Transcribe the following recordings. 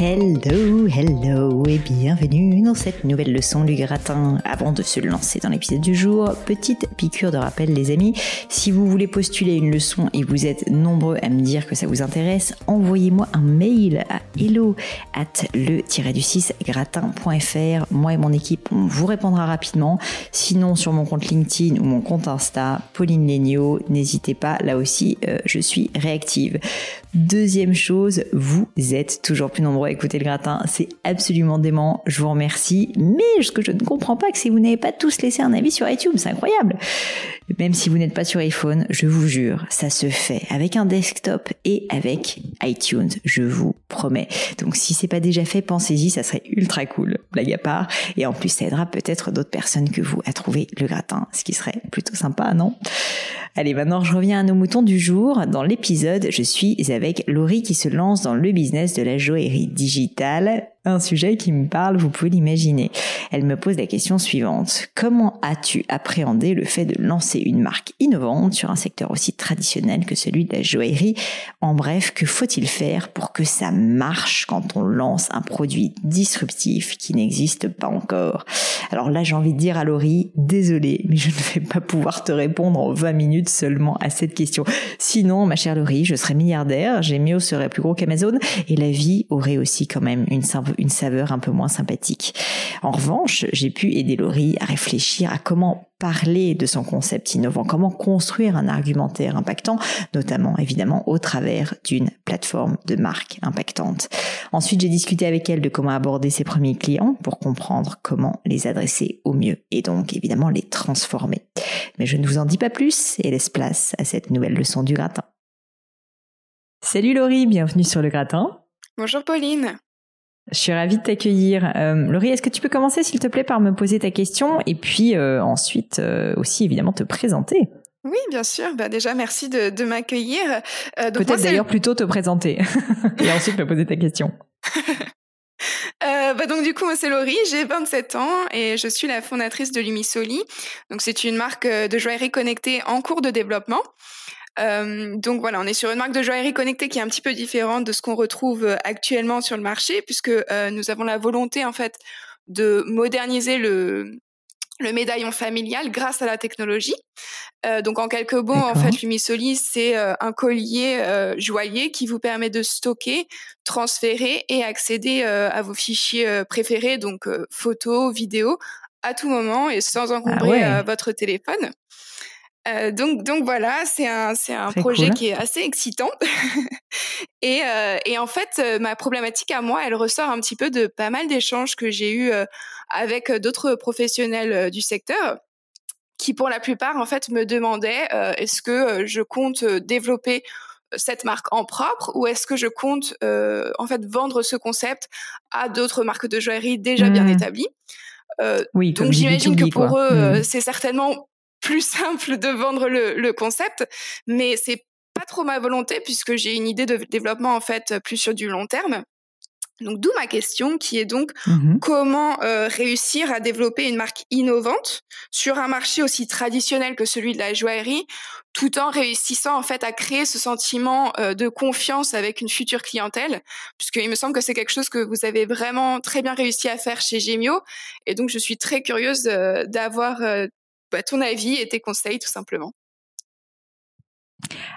Hello, hello et bienvenue dans cette nouvelle leçon du gratin. Avant de se lancer dans l'épisode du jour, petite piqûre de rappel les amis, si vous voulez postuler une leçon et vous êtes nombreux à me dire que ça vous intéresse, envoyez-moi un mail à hello at le-du-6 gratin.fr. Moi et mon équipe, on vous répondra rapidement. Sinon sur mon compte LinkedIn ou mon compte Insta, Pauline Legno, n'hésitez pas, là aussi euh, je suis réactive. Deuxième chose, vous êtes toujours plus nombreux à écouter le gratin. C'est absolument dément. Je vous remercie. Mais ce que je ne comprends pas, c'est que vous n'avez pas tous laissé un avis sur iTunes. C'est incroyable. Même si vous n'êtes pas sur iPhone, je vous jure, ça se fait avec un desktop et avec iTunes. Je vous promets. Donc si c'est pas déjà fait, pensez-y, ça serait ultra cool. Blague à part. Et en plus, ça aidera peut-être d'autres personnes que vous à trouver le gratin. Ce qui serait plutôt sympa, non? Allez, maintenant je reviens à nos moutons du jour. Dans l'épisode, je suis avec Laurie qui se lance dans le business de la joaillerie digitale un sujet qui me parle, vous pouvez l'imaginer. Elle me pose la question suivante. Comment as-tu appréhendé le fait de lancer une marque innovante sur un secteur aussi traditionnel que celui de la joaillerie? En bref, que faut-il faire pour que ça marche quand on lance un produit disruptif qui n'existe pas encore? Alors là, j'ai envie de dire à Laurie, désolé, mais je ne vais pas pouvoir te répondre en 20 minutes seulement à cette question. Sinon, ma chère Laurie, je serais milliardaire, Gémio serait plus gros qu'Amazon et la vie aurait aussi quand même une simple une saveur un peu moins sympathique. En revanche, j'ai pu aider Laurie à réfléchir à comment parler de son concept innovant, comment construire un argumentaire impactant, notamment évidemment au travers d'une plateforme de marque impactante. Ensuite, j'ai discuté avec elle de comment aborder ses premiers clients pour comprendre comment les adresser au mieux et donc évidemment les transformer. Mais je ne vous en dis pas plus et laisse place à cette nouvelle leçon du gratin. Salut Laurie, bienvenue sur le gratin. Bonjour Pauline. Je suis ravie de t'accueillir. Euh, Laurie, est-ce que tu peux commencer, s'il te plaît, par me poser ta question et puis euh, ensuite euh, aussi, évidemment, te présenter? Oui, bien sûr. Bah déjà, merci de, de m'accueillir. Euh, Peut-être d'ailleurs plutôt te présenter et ensuite me poser ta question. Euh, bah donc du coup, moi c'est Laurie, j'ai 27 ans et je suis la fondatrice de Lumisoli. Donc c'est une marque de joaillerie connectée en cours de développement. Euh, donc voilà, on est sur une marque de joaillerie connectée qui est un petit peu différente de ce qu'on retrouve euh, actuellement sur le marché, puisque euh, nous avons la volonté en fait de moderniser le, le médaillon familial grâce à la technologie. Euh, donc en quelques mots, en fait, l'Umisoli, c'est euh, un collier euh, joaillier qui vous permet de stocker, transférer et accéder à vos fichiers préférés, donc photos, vidéos, à tout moment et sans encombrer ah votre téléphone. Euh, donc, donc voilà, c'est un, c'est un projet qui est assez excitant. et, euh, et en fait, euh, ma problématique à moi, elle ressort un petit peu de pas mal d'échanges que j'ai eus avec d'autres professionnels du secteur qui pour la plupart en fait me demandaient est-ce que je compte développer cette marque en propre ou est-ce que je compte en fait vendre ce concept à d'autres marques de joaillerie déjà bien mmh. établies oui, donc j'imagine que pour eux, mmh. c'est certainement plus simple de vendre le, le concept, mais c'est pas trop ma volonté puisque j'ai une idée de développement en fait plus sur du long terme. Donc d'où ma question qui est donc mmh comment euh, réussir à développer une marque innovante sur un marché aussi traditionnel que celui de la joaillerie tout en réussissant en fait à créer ce sentiment euh, de confiance avec une future clientèle? Puisqu'il me semble que c'est quelque chose que vous avez vraiment très bien réussi à faire chez Gemio et donc je suis très curieuse euh, d'avoir bah, ton avis et tes conseils tout simplement.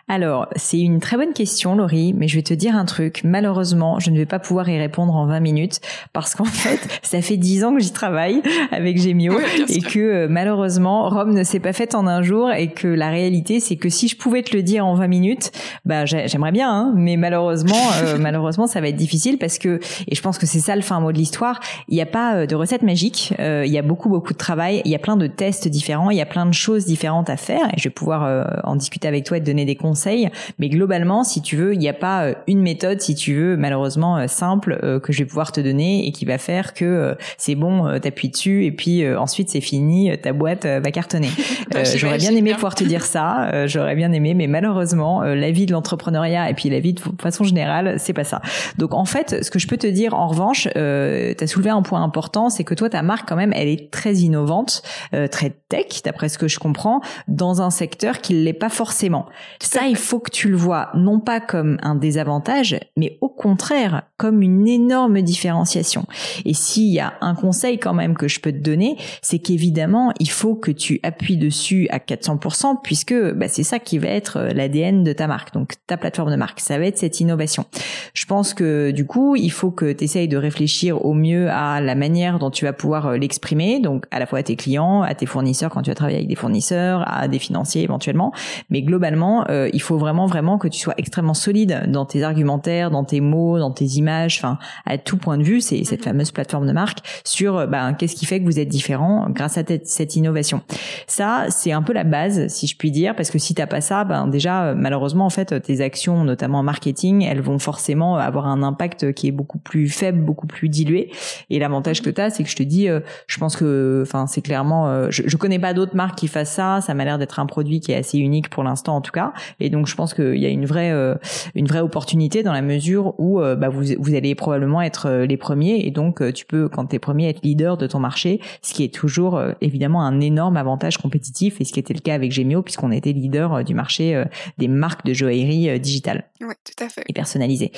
Alors, c'est une très bonne question, Laurie, mais je vais te dire un truc. Malheureusement, je ne vais pas pouvoir y répondre en 20 minutes parce qu'en fait, ça fait 10 ans que j'y travaille avec Gemio et que euh, malheureusement, Rome ne s'est pas faite en un jour et que la réalité, c'est que si je pouvais te le dire en 20 minutes, bah j'aimerais bien, hein, mais malheureusement, euh, malheureusement, ça va être difficile parce que, et je pense que c'est ça le fin mot de l'histoire, il n'y a pas euh, de recette magique, il y a beaucoup, beaucoup de travail, il y a plein de tests différents, il y a plein de choses différentes à faire et je vais pouvoir en discuter avec toi et te donner des conseils. Mais globalement, si tu veux, il n'y a pas euh, une méthode, si tu veux, malheureusement euh, simple euh, que je vais pouvoir te donner et qui va faire que c'est bon, t'appuies dessus et puis ensuite c'est fini, ta boîte va cartonner. J'aurais bien aimé pouvoir te dire ça, j'aurais bien aimé, mais malheureusement, la vie de l'entrepreneuriat et puis la vie de façon générale, c'est pas ça. Donc en fait, ce que je peux te dire en revanche, euh, tu as soulevé un point important, c'est que toi ta marque quand même, elle est très innovante, très tech, d'après ce que je comprends, dans un secteur qui l'est pas forcément. Ça, il faut que tu le vois non pas comme un désavantage, mais au contraire comme une énorme différenciation. Et s'il y a un conseil quand même que je peux te donner, c'est qu'évidemment, il faut que tu appuies dessus à 400% puisque bah, c'est ça qui va être euh, l'ADN de ta marque, donc ta plateforme de marque. Ça va être cette innovation. Je pense que du coup, il faut que tu essayes de réfléchir au mieux à la manière dont tu vas pouvoir euh, l'exprimer, donc à la fois à tes clients, à tes fournisseurs quand tu vas travailler avec des fournisseurs, à des financiers éventuellement, mais globalement, euh, il faut vraiment vraiment que tu sois extrêmement solide dans tes argumentaires, dans tes mots, dans tes images, enfin à tout point de vue, c'est cette mhm. fameuse plateforme de marque sur euh, ben, qu'est-ce qui fait que vous êtes différent grâce à cette innovation. Ça, c'est un peu la base, si je puis dire, parce que si t'as pas ça, ben déjà euh, malheureusement en fait tes actions, notamment en marketing, elles vont forcément avoir un impact qui est beaucoup plus faible, beaucoup plus dilué. Et l'avantage que tu as, c'est que je te dis, je pense que, enfin c'est clairement, je, je connais pas d'autres marques qui fassent ça. Ça m'a l'air d'être un produit qui est assez unique pour l'instant en tout cas. Et donc je pense qu'il y a une vraie euh, une vraie opportunité dans la mesure où euh, bah, vous vous allez probablement être euh, les premiers et donc tu peux quand tu es premier être leader de ton marché, ce qui est toujours évidemment un énorme avantage compétitif et ce qui était le cas avec Gemio puisqu'on était leader du marché des marques de joaillerie digitale. Oui, tout à fait. Et personnalisée.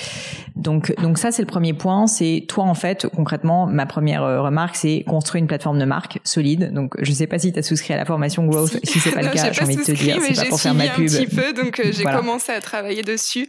Donc donc ça c'est le premier point, c'est toi en fait concrètement ma première remarque c'est construire une plateforme de marque solide. Donc je sais pas si tu as souscrit à la formation Growth, si, c'est pas le cas, j'ai envie de te dire, c'est pas pour faire ma pub. Peu donc j'ai commencé à travailler dessus,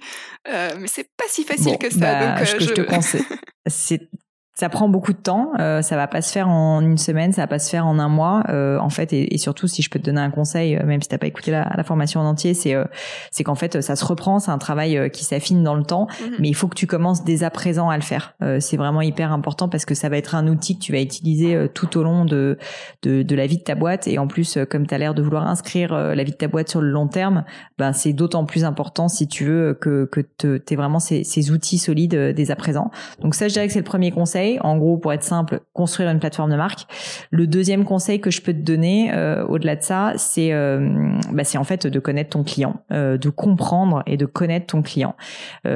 euh, mais c'est pas si facile que ça. Bah, donc, ce que je te conseille, c'est ça prend beaucoup de temps. Euh, ça va pas se faire en une semaine, ça va pas se faire en un mois. Euh, en fait, et, surtout si je peux te donner un conseil, euh, même si t'as pas écouté la, la, formation en entier, c'est euh, c'est qu'en fait ça se reprend. C'est un travail qui s'affine dans le temps, mhm. mais il faut que tu commences dès à présent à le faire. c'est vraiment hyper important parce que ça va être un outil que tu vas utiliser tout au long de, de, de la vie de ta boîte. Et en plus, comme tu as l'air de vouloir inscrire la vie de ta boîte sur le long terme, ben c'est d'autant plus important si tu veux que que tu vraiment ces, ces outils solides dès à présent. Donc ça, je dirais que c'est le premier conseil en gros, pour être simple, construire une plateforme de marque. Le deuxième conseil que je peux te donner, euh, au-delà de ça, c'est euh, bah, c'est en fait de connaître ton client, euh, de comprendre et de connaître ton client.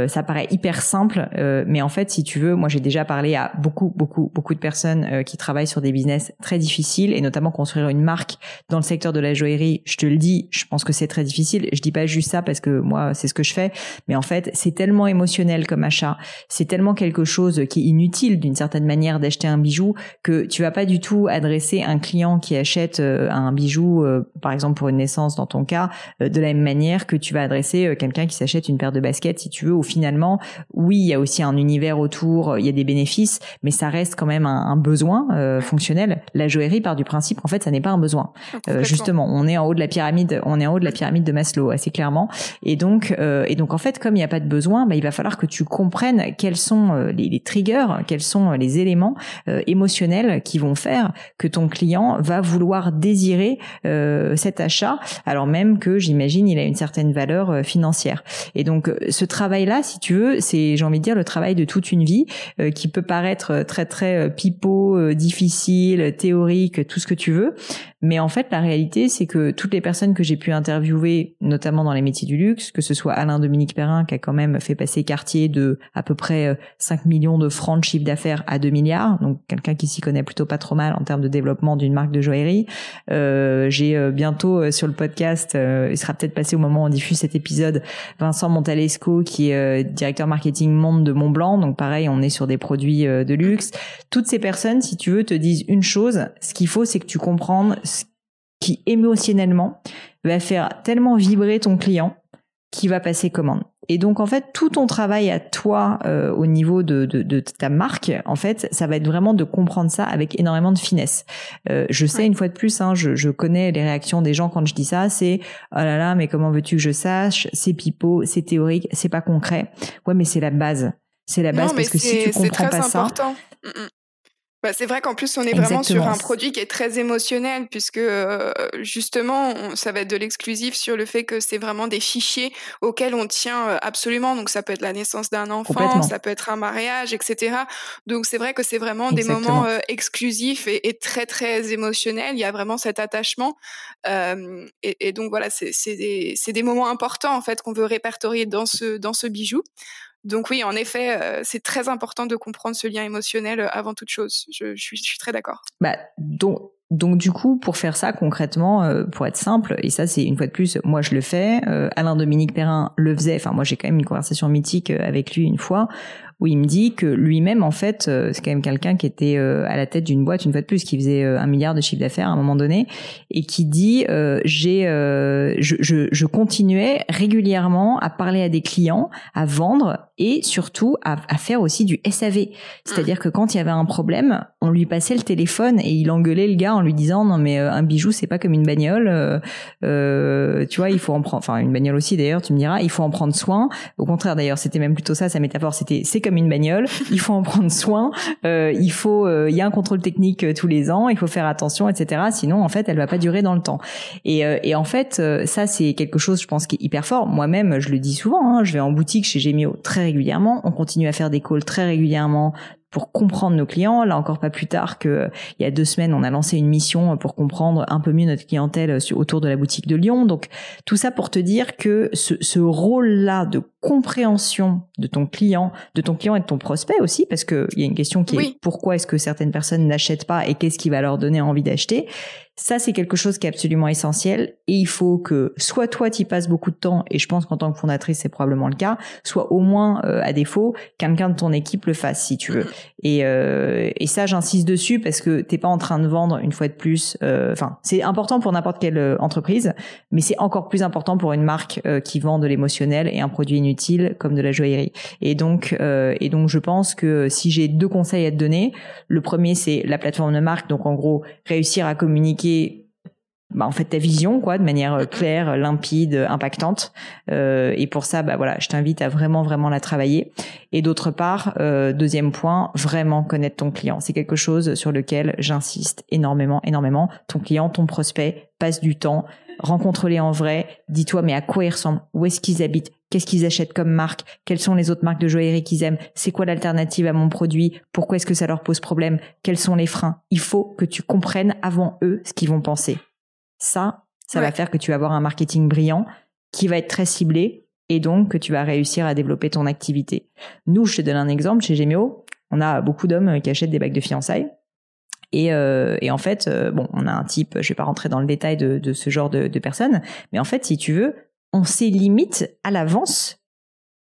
ça paraît hyper simple, mais en fait, si tu veux, moi j'ai déjà parlé à beaucoup, beaucoup, beaucoup de personnes qui travaillent sur des business très difficiles et notamment construire une marque dans le secteur de la joaillerie. Je te le dis, je pense que c'est très difficile. Je dis pas juste ça parce que moi c'est ce que je fais, mais en fait c'est tellement émotionnel comme achat, c'est tellement quelque chose qui est inutile d'une certaine manière d'acheter un bijou que tu vas pas du tout adresser un client qui achète euh, un bijou, euh, par exemple pour une naissance dans ton cas, euh, de la même manière que tu vas adresser quelqu'un qui s'achète une paire de baskets, si tu veux. Ou finalement, oui, il y a aussi un univers autour, il y a des bénéfices, mais ça reste quand même un, besoin fonctionnel. La joaillerie part du principe en fait, ça n'est pas un besoin. justement, on est en haut de la pyramide, on est en haut de la pyramide de Maslow, assez clairement. Et donc, et donc en fait, comme il n'y a pas de besoin, bah, il va falloir que tu comprennes quels sont les, les triggers, quels sont les éléments euh, émotionnels qui vont faire que ton client va vouloir désirer euh, cet achat, alors même que j'imagine il a une certaine valeur euh, financière. Et donc ce travail-là, si tu veux, c'est j'ai envie de dire le travail de toute une vie qui peut paraître très très pipeau, difficile, théorique, tout ce que tu veux, mais en fait, la réalité, c'est que toutes les personnes que j'ai pu interviewer, notamment dans les métiers du luxe, que ce soit Alain Dominique Perrin, qui a quand même fait passer Cartier de à peu près 5 euh, millions de francs de chiffre d'affaires à 2 milliards, donc quelqu'un qui s'y connaît plutôt pas trop mal en termes de développement d'une marque de joaillerie. Euh, j'ai euh, bientôt euh, sur le podcast, il sera peut-être passé au moment où on diffuse cet épisode, Vincent Montalesco, qui est directeur marketing monde de Montblanc. Donc pareil, on est sur des produits de luxe. Toutes ces personnes, si tu veux, te disent une chose, ce qu'il faut, c'est que tu comprennes qui émotionnellement va faire tellement vibrer ton client qui va passer commande. Et donc en fait, tout ton travail à toi euh, au niveau de, de, ta marque, en fait, ça va être vraiment de comprendre ça avec énormément de finesse. Euh, je sais une fois de plus, hein, je, je, connais les réactions des gens quand je dis ça, c'est oh là là, mais comment veux-tu que je sache? C'est pipeau, c'est théorique, c'est pas concret. Ouais, mais c'est la base. C'est la base parce que si tu comprends pas important. ça, mm, mm. Bah, c'est vrai qu'en plus, on est vraiment sur un produit qui est très émotionnel, puisque euh, justement, ça va être de l'exclusif sur le fait que c'est vraiment des fichiers auxquels on tient euh, absolument. Donc, ça peut être la naissance d'un enfant, ça peut être un mariage, etc. Donc, c'est vrai que c'est vraiment des moments euh, exclusifs et, et, très, très émotionnels. Il y a vraiment cet attachement. Euh, et, et, donc, voilà, c'est des, des moments importants, en fait, qu'on veut répertorier dans ce, dans ce bijou. Donc oui, en effet, euh, c'est très important de comprendre ce lien émotionnel euh, avant toute chose. Je, suis, très d'accord. Bah, donc, donc du coup, pour faire ça concrètement, euh, pour être simple, et ça c'est une fois de plus, moi je le fais, Alain Dominique Perrin le faisait, enfin moi j'ai quand même une conversation mythique avec lui une fois, où il me dit que lui-même, en fait, euh, c'est quand même quelqu'un qui était euh, à la tête d'une boîte une fois de plus, qui faisait euh, un milliard de chiffre d'affaires à un moment donné, et qui dit j'ai, je, je, je, continuais régulièrement à parler à des clients, à vendre et surtout à, à faire aussi du SAV. C'est-à-dire que quand il y avait un problème, on lui passait le téléphone et il engueulait le gars en lui disant non mais un bijou c'est pas comme une bagnole, euh, tu vois il faut en prendre, enfin une bagnole aussi d'ailleurs tu me diras, il faut en prendre soin. Au contraire d'ailleurs c'était même plutôt ça sa métaphore, c'était c'est comme une bagnole, il faut en prendre soin, euh, il faut, euh, il y a un contrôle technique euh, tous les ans, il faut faire attention, etc. Sinon, en fait, elle va pas durer dans le temps. Et, et en fait, ça c'est quelque chose, je pense, qui est hyper fort. Moi-même, je le dis souvent, hein, je vais en boutique chez Gemio très régulièrement, on continue à faire des calls très régulièrement pour comprendre nos clients. Là encore pas plus tard que il y a deux semaines, on a lancé une mission pour comprendre un peu mieux notre clientèle autour de la boutique de Lyon. Donc tout ça pour te dire que ce, ce rôle-là de compréhension de ton client, de ton client et de ton prospect aussi, parce qu'il y a une question qui est pourquoi est-ce que certaines personnes n'achètent pas et qu'est-ce qui va leur donner envie d'acheter. Ça, c'est quelque chose qui est absolument essentiel et il faut que soit toi, tu passes beaucoup de temps, et je pense qu'en tant que fondatrice, c'est probablement le cas, soit au moins, euh, à défaut, quelqu'un de ton équipe le fasse si tu veux. Et, euh, et ça, j'insiste dessus parce que t'es pas en train de vendre une fois de plus. Euh, enfin, c'est important pour n'importe quelle entreprise, mais c'est encore plus important pour une marque qui vend de l'émotionnel et un produit inutile comme de la joaillerie. Et donc, et donc, je pense que si j'ai deux conseils à te donner, le premier, c'est la plateforme de marque. Donc, en gros, réussir à communiquer bah, en fait ta vision quoi de manière euh, claire limpide impactante. Euh, et pour ça bah voilà je t'invite à vraiment vraiment la travailler. Et d'autre part euh, deuxième point vraiment connaître ton client. C'est quelque chose sur lequel j'insiste énormément énormément. Ton client ton prospect passe du temps. Rencontre-les en vrai. Dis-toi mais à quoi ils ressemblent? Où est-ce qu'ils habitent? Qu'est-ce qu'ils achètent comme marque? Quelles sont les autres marques de joaillerie qu'ils aiment? C'est quoi l'alternative à mon produit? Pourquoi est-ce que ça leur pose problème? Quels sont les freins? Il faut que tu comprennes avant eux ce qu'ils vont penser. Ça, ça va faire que tu vas avoir un marketing brillant qui va être très ciblé et donc que tu vas réussir à développer ton activité. Nous, je te donne un exemple, chez Gemio, on a beaucoup d'hommes qui achètent des bagues de fiançailles. Et, euh, et en fait, euh, bon, on a un type, je vais pas rentrer dans le détail de, de ce genre de, de personnes, mais en fait, si tu veux, on sait limite à l'avance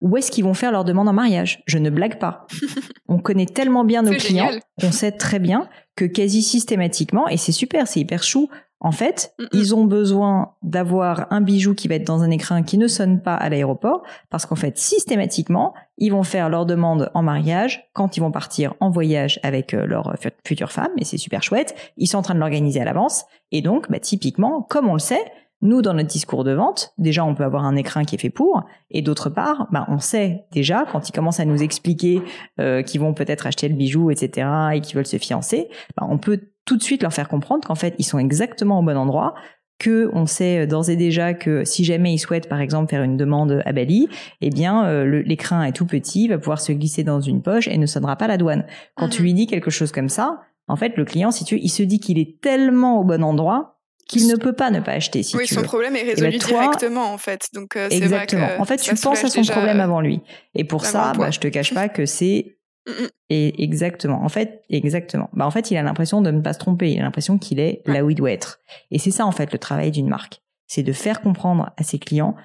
où est-ce qu'ils vont faire leur demande en mariage. Je ne blague pas. on connaît tellement bien nos clients, on sait très bien que quasi systématiquement, et c'est super, c'est hyper chou, en fait, ils ont besoin d'avoir un bijou qui va être dans un écrin qui ne sonne pas à l'aéroport, parce qu'en fait, systématiquement, ils vont faire leur demande en mariage quand ils vont partir en voyage avec euh, leur future femme, et c'est super chouette. Ils sont en train de l'organiser à l'avance, et donc, bah, typiquement, comme on le sait, nous, dans notre discours de vente, déjà, on peut avoir un écrin qui est fait pour, et d'autre part, bah, on sait déjà, quand ils commencent à nous expliquer euh, qu'ils vont peut-être acheter le bijou, etc., et qu'ils veulent se fiancer, bah, on peut tout de suite leur faire comprendre qu'en fait, ils sont exactement au bon endroit, que on sait d'ores et déjà que si jamais ils souhaitent par exemple faire une demande à Bali, eh bien euh, l'écrin est tout petit, va pouvoir se glisser dans une poche et ne sonnera pas la douane. Quand tu mhm. lui dis quelque chose comme ça, en fait le client si tu il se dit qu'il est tellement au bon endroit qu'il ne peut pas ne pas acheter. Si oui, son problème est ben, résolu directement en fait. Donc euh, exactement. Vrai que en fait, tu penses à son problème avant lui. Et pour ça, bah, je te cache pas que c'est mm, mm. et exactement. En fait, exactement. Bah en fait, il a l'impression de ne pas se tromper. Il a l'impression qu'il est là où il doit être. Et c'est ça en fait le travail d'une marque, c'est de faire comprendre à ses clients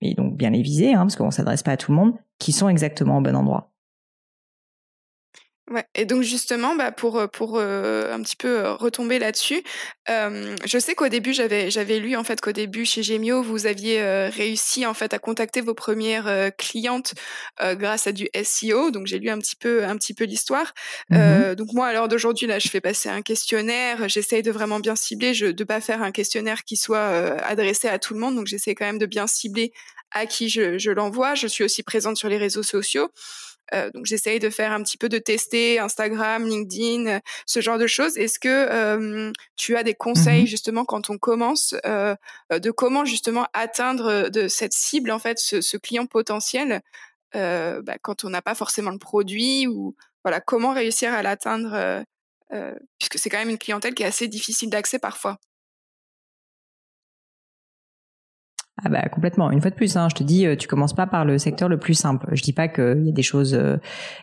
et donc bien les viser, hein, parce qu'on s'adresse pas à tout le monde, qui sont exactement au bon endroit. Ouais. Et donc justement, bah pour pour un petit peu retomber là-dessus, je sais qu'au début j'avais j'avais lu en fait qu'au début chez Gemio vous aviez réussi en fait à contacter vos premières clientes grâce à du SEO. Donc j'ai lu un petit peu un petit peu l'histoire. Mmh donc moi à l'heure d'aujourd'hui là, je fais passer un questionnaire. J'essaye de vraiment bien cibler, je, de pas faire un questionnaire qui soit adressé à tout le monde. Donc j'essaie quand même de bien cibler à qui je, je l'envoie. Je suis aussi présente sur les réseaux sociaux. Euh, donc j'essaye de faire un petit peu de tester Instagram, LinkedIn, euh, ce genre de choses. Est-ce que euh, tu as des conseils mmh justement quand on commence de comment justement atteindre de cette cible en fait, ce, client potentiel bah, quand on n'a pas forcément le produit ou voilà comment réussir à l'atteindre puisque c'est quand même une clientèle qui est assez difficile d'accès parfois? Ah bah complètement. Une fois de plus, hein, je te dis, euh, tu commences pas par le secteur le plus simple. Je dis pas qu'il y a des choses euh,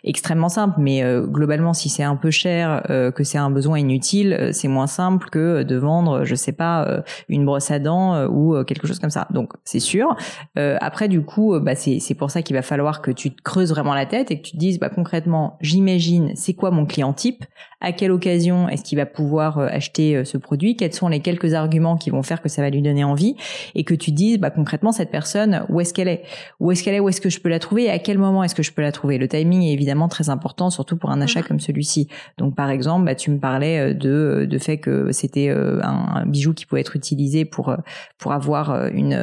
extrêmement simples, mais euh, globalement, si c'est un peu cher, que c'est un besoin inutile, c'est moins simple que de vendre, je sais pas, une brosse à dents ou quelque chose comme ça. Donc c'est sûr. après, du coup, bah, c'est c'est pour ça qu'il va falloir que tu te creuses vraiment la tête et que tu te dises, bah concrètement, j'imagine, c'est quoi mon client type? À quelle occasion est-ce qu'il va pouvoir acheter ce produit? Quels sont les quelques arguments qui vont faire que ça va lui donner envie? Et que tu dises bah, concrètement cette personne où est-ce qu'elle est? Où est-ce qu'elle est? Où est-ce que je peux la trouver? Et à quel moment est-ce que je peux la trouver? Le timing est évidemment très important surtout pour un achat comme celui-ci. Donc par exemple bah, tu me parlais euh, de euh, de fait que c'était euh, un, bijou qui pouvait être utilisé pour pour avoir une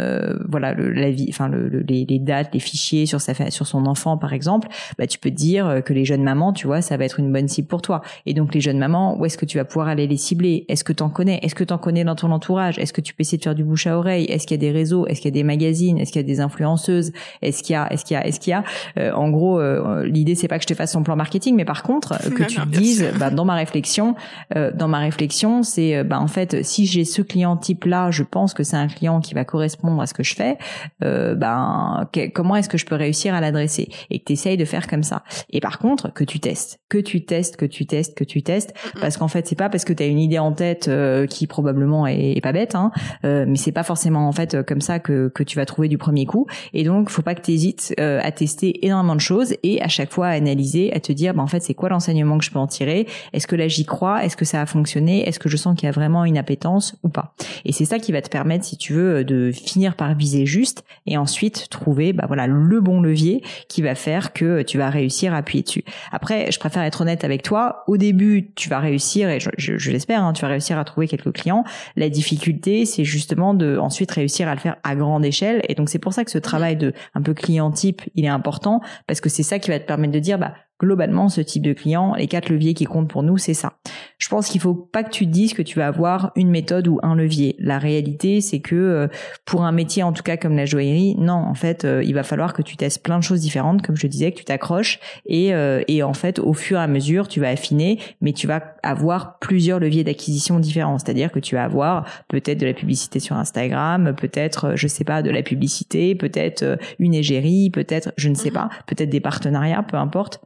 voilà le, la vie enfin le, les, les, dates les fichiers sur sa sur son enfant par exemple. Bah tu peux te dire que les jeunes mamans tu vois ça va être une bonne cible pour toi. Et donc les jeunes mamans où est-ce que tu vas pouvoir aller les cibler? Est-ce que tu en connais? Est-ce que tu en connais dans ton entourage? Est-ce que tu peux essayer de faire du bouche à oreille? Est-ce qu'il y a des réseaux? Est-ce qu'il y a des magazines? Est-ce qu'il y a des influenceuses? Est-ce qu'il y a Est-ce qu'il y a Est-ce qu'il y a? Euh, En gros, euh, l'idée c'est pas que je te fasse son plan marketing, mais par contre que tu dises, bah, dans ma réflexion, euh, dans ma réflexion, c'est bah en fait si j'ai ce client type là, je pense que c'est un client qui va correspondre à ce que je fais. ben comment est-ce que je peux réussir à l'adresser? Et que tu essayes de faire comme ça. Et par contre que tu testes, que tu testes, que tu testes, que tu testes, parce qu'en fait c'est pas parce que tu as une idée en tête qui probablement est, pas bête, hein, mais c'est pas forcément en fait comme ça que, que tu vas trouver du premier coup. Et donc, faut pas que tu hésites euh, à tester énormément de choses et à chaque fois à analyser, à te dire, bah, en fait, c'est quoi l'enseignement que je peux en tirer? Est-ce que là, j'y crois? Est-ce que ça a fonctionné? Est-ce que je sens qu'il y a vraiment une appétence ou pas? Et c'est ça qui va te permettre, si tu veux, de finir par viser juste et ensuite trouver, bah voilà, le bon levier qui va faire que tu vas réussir à appuyer dessus. Après, je préfère être honnête avec toi. Au début, tu vas réussir et je, je, l'espère, hein, tu vas réussir à trouver quelques clients. La difficulté, c'est justement de ensuite réussir à le faire à grande échelle. Et donc c'est pour ça que ce travail de un peu client type, il est important parce que c'est ça qui va te permettre de dire bah globalement ce type de client, les quatre leviers qui comptent pour nous, c'est ça. Je pense qu'il faut pas que tu te dises que tu vas avoir une méthode ou un levier. La réalité, c'est que euh, pour un métier en tout cas comme la joaillerie, non, en fait, euh, il va falloir que tu testes plein de choses différentes, comme je disais, que tu t'accroches et euh, et en fait, au fur et à mesure, tu vas affiner, mais tu vas avoir plusieurs leviers d'acquisition différents. C'est-à-dire que tu vas avoir peut-être de la publicité sur Instagram, peut-être, je sais pas, de la publicité, peut-être une égérie, peut-être, je ne sais mmh pas, peut-être des partenariats, peu importe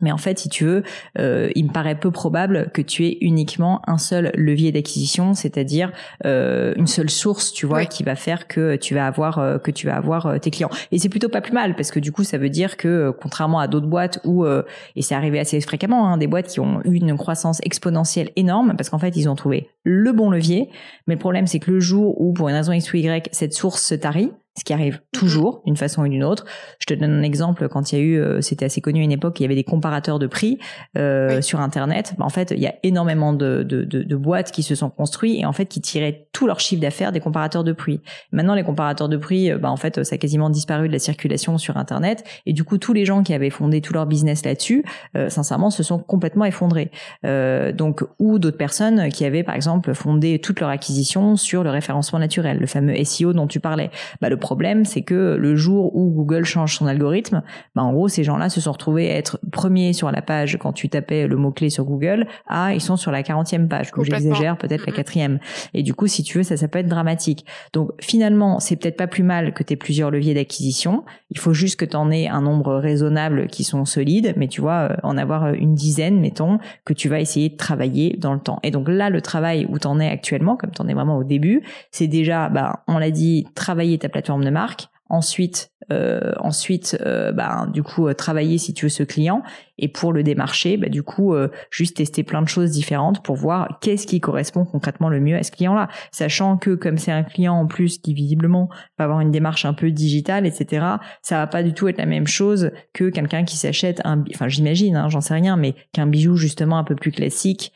mais en fait, si tu veux, euh, il me paraît peu probable que tu aies uniquement un seul levier d'acquisition, c'est-à-dire euh, une seule source, tu vois, qui va faire que tu vas avoir euh, que tu vas avoir euh, tes clients. Et c'est plutôt pas plus mal parce que du coup, ça veut dire que euh, contrairement à d'autres boîtes où et c'est arrivé assez fréquemment, hein, des boîtes qui ont eu une croissance exponentielle énorme parce qu'en fait, ils ont trouvé le bon levier. Mais le problème, c'est que le jour où pour une raison X ou Y, cette source se tarit, ce qui arrive toujours d'une façon ou d'une autre. Je te donne un exemple quand il y a eu, euh, c'était assez connu à une époque, il y avait des comparateurs de prix euh, sur Internet. Bah, en fait, il y a énormément de, de, de, de, boîtes qui se sont construites et en fait qui tiraient tout leur chiffre d'affaires des comparateurs de prix. Maintenant, les comparateurs de prix, euh, bah, en fait, ça a quasiment disparu de la circulation sur Internet et du coup, tous les gens qui avaient fondé tout leur business là-dessus, euh, sincèrement, se sont complètement effondrés. Euh, donc, ou d'autres personnes qui avaient, par exemple, fondé toute leur acquisition sur le référencement naturel, le fameux SEO dont tu parlais. Bah, le problème, c'est que le jour où Google change son algorithme, bah en gros, ces gens-là se sont retrouvés à être premiers sur la page quand tu tapais le mot-clé sur Google, à ils sont sur la 40e page, que j'exagère, peut-être la quatrième. Et du coup, si tu veux, ça, ça peut être dramatique. Donc finalement, c'est peut-être pas plus mal que tu aies plusieurs leviers d'acquisition. Il faut juste que tu en aies un nombre raisonnable qui sont solides, mais tu vois, euh, en avoir une dizaine, mettons, que tu vas essayer de travailler dans le temps. Et donc là, le travail où tu en es actuellement, comme tu en es vraiment au début, c'est déjà, bah, on l'a dit, travailler ta plateforme de marque, ensuite euh, ensuite euh, bah, du coup euh, travailler si tu veux ce client et pour le démarcher bah, du coup juste tester plein de choses différentes pour voir qu'est-ce qui correspond concrètement le mieux à ce client-là sachant que comme c'est un client en plus qui visiblement va avoir une démarche un peu digitale etc ça va pas du tout être la même chose que quelqu'un qui s'achète un enfin j'imagine hein, j'en sais rien mais qu'un bijou justement un peu plus classique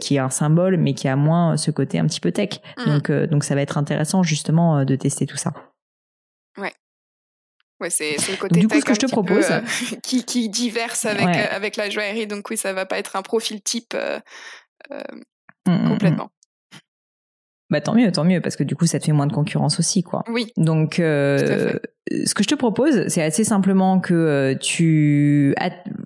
qui est un symbole mais qui a moins ce côté un petit peu tech mmh. donc donc ça va être intéressant justement de tester tout ça. Ouais, c'est le côté du coup, ce que je te propose, euh, qui, qui diverse avec, euh, avec la joaillerie. Donc oui, ça va pas être un profil type euh, mmh, mmh, mmh. complètement. Bah tant mieux, tant mieux, parce que du coup, ça te fait moins de concurrence aussi, quoi. Oui. Donc, ce que je te propose, c'est assez simplement que euh, tu,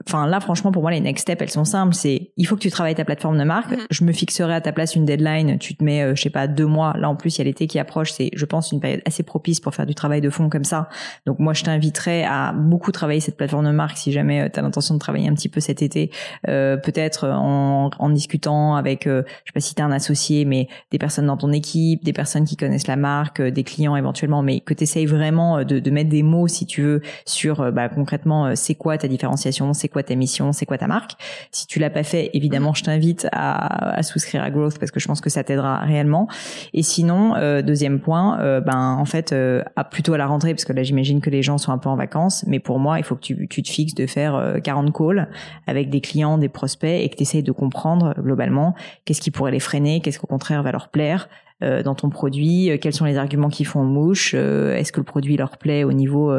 enfin là franchement pour moi les next steps elles sont simples. C'est il faut que tu travailles ta plateforme de marque. Mm-hmm. Je me fixerai à ta place une deadline. Tu te mets, euh, je sais pas, deux mois. Là en plus il y a l'été qui approche. C'est, je pense, une période assez propice pour faire du travail de fond comme ça. Donc moi je t'inviterai à beaucoup travailler cette plateforme de marque si jamais euh, tu as l'intention de travailler un petit peu cet été. peut-être en, en, discutant avec, je sais pas si tu un associé, mais des personnes dans ton équipe, des personnes qui connaissent la marque, des clients éventuellement, mais que tu essayes vraiment de, de mettre des mots, si tu veux, sur euh, bah, concrètement euh, c'est quoi ta différenciation, c'est quoi ta mission, c'est quoi ta marque. Si tu l'as pas fait, évidemment, je t'invite à, à, souscrire à Growth parce que je pense que ça t'aidera réellement. Et sinon, euh, deuxième point, ben en fait, à, plutôt à la rentrée, parce que là j'imagine que les gens sont un peu en vacances, mais pour moi, il faut que tu, tu te fixes de faire 40 calls avec des clients, des prospects et que tu essayes de comprendre globalement qu'est-ce qui pourrait les freiner, qu'est-ce qu'au contraire va leur plaire, euh, dans ton produit euh, Quels sont les arguments qui font mouche euh, Est-ce que le produit leur plaît au niveau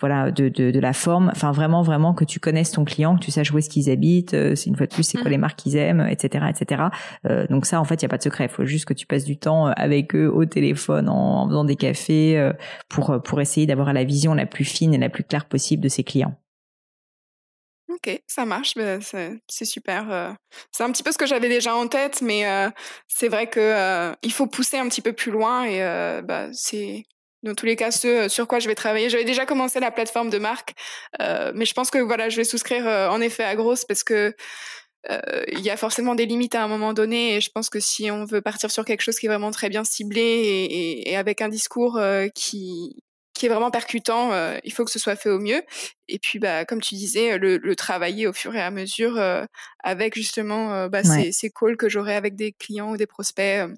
voilà de, de, de, la forme Enfin vraiment vraiment que tu connaisses ton client, que tu saches où est-ce qu'ils habitent, c'est une fois de plus c'est quoi mmh. les marques qu'ils aiment, etc. etc. donc ça en fait il y a pas de secret, il faut juste que tu passes du temps avec eux au téléphone en, en faisant des cafés pour pour essayer d'avoir la vision la plus fine et la plus claire possible de ses clients. Ok, ça marche, bah, c'est super. Euh. C'est un petit peu ce que j'avais déjà en tête, mais euh, c'est vrai que euh, il faut pousser un petit peu plus loin et bah, c'est dans tous les cas ce sur quoi je vais travailler. J'avais déjà commencé la plateforme de marque, mais je pense que voilà, je vais souscrire en effet à Grosse parce que il y a forcément des limites à un moment donné et je pense que si on veut partir sur quelque chose qui est vraiment très bien ciblé et avec un discours qui qui est vraiment percutant, euh, il faut que ce soit fait au mieux. Et puis, bah, comme tu disais, le, le travailler au fur et à mesure euh, avec justement euh, bah, ces, ces, calls que j'aurai avec des clients ou des prospects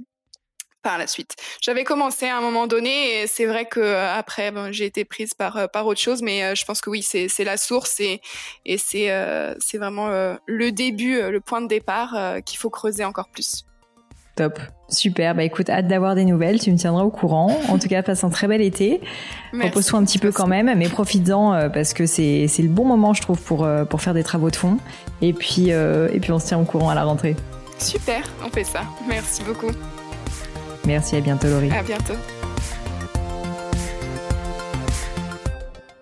par la suite. J'avais commencé à un moment donné et c'est vrai que après j'ai été prise par par autre chose mais je pense que oui, c'est c'est la source et et c'est c'est vraiment le début, le point de départ qu'il faut creuser encore plus. Top. Super. Bah écoute, hâte d'avoir des nouvelles. Tu me tiendras au courant. En tout cas, passe un très bel été. Repose-toi un petit peu quand même, mais profites-en euh, parce que c'est le bon moment, je trouve, pour, euh, pour faire des travaux de fond. Et puis, euh, et puis, on se tient au courant à la rentrée. Super. On fait ça. Merci beaucoup. Merci. À bientôt, Laurie. À bientôt.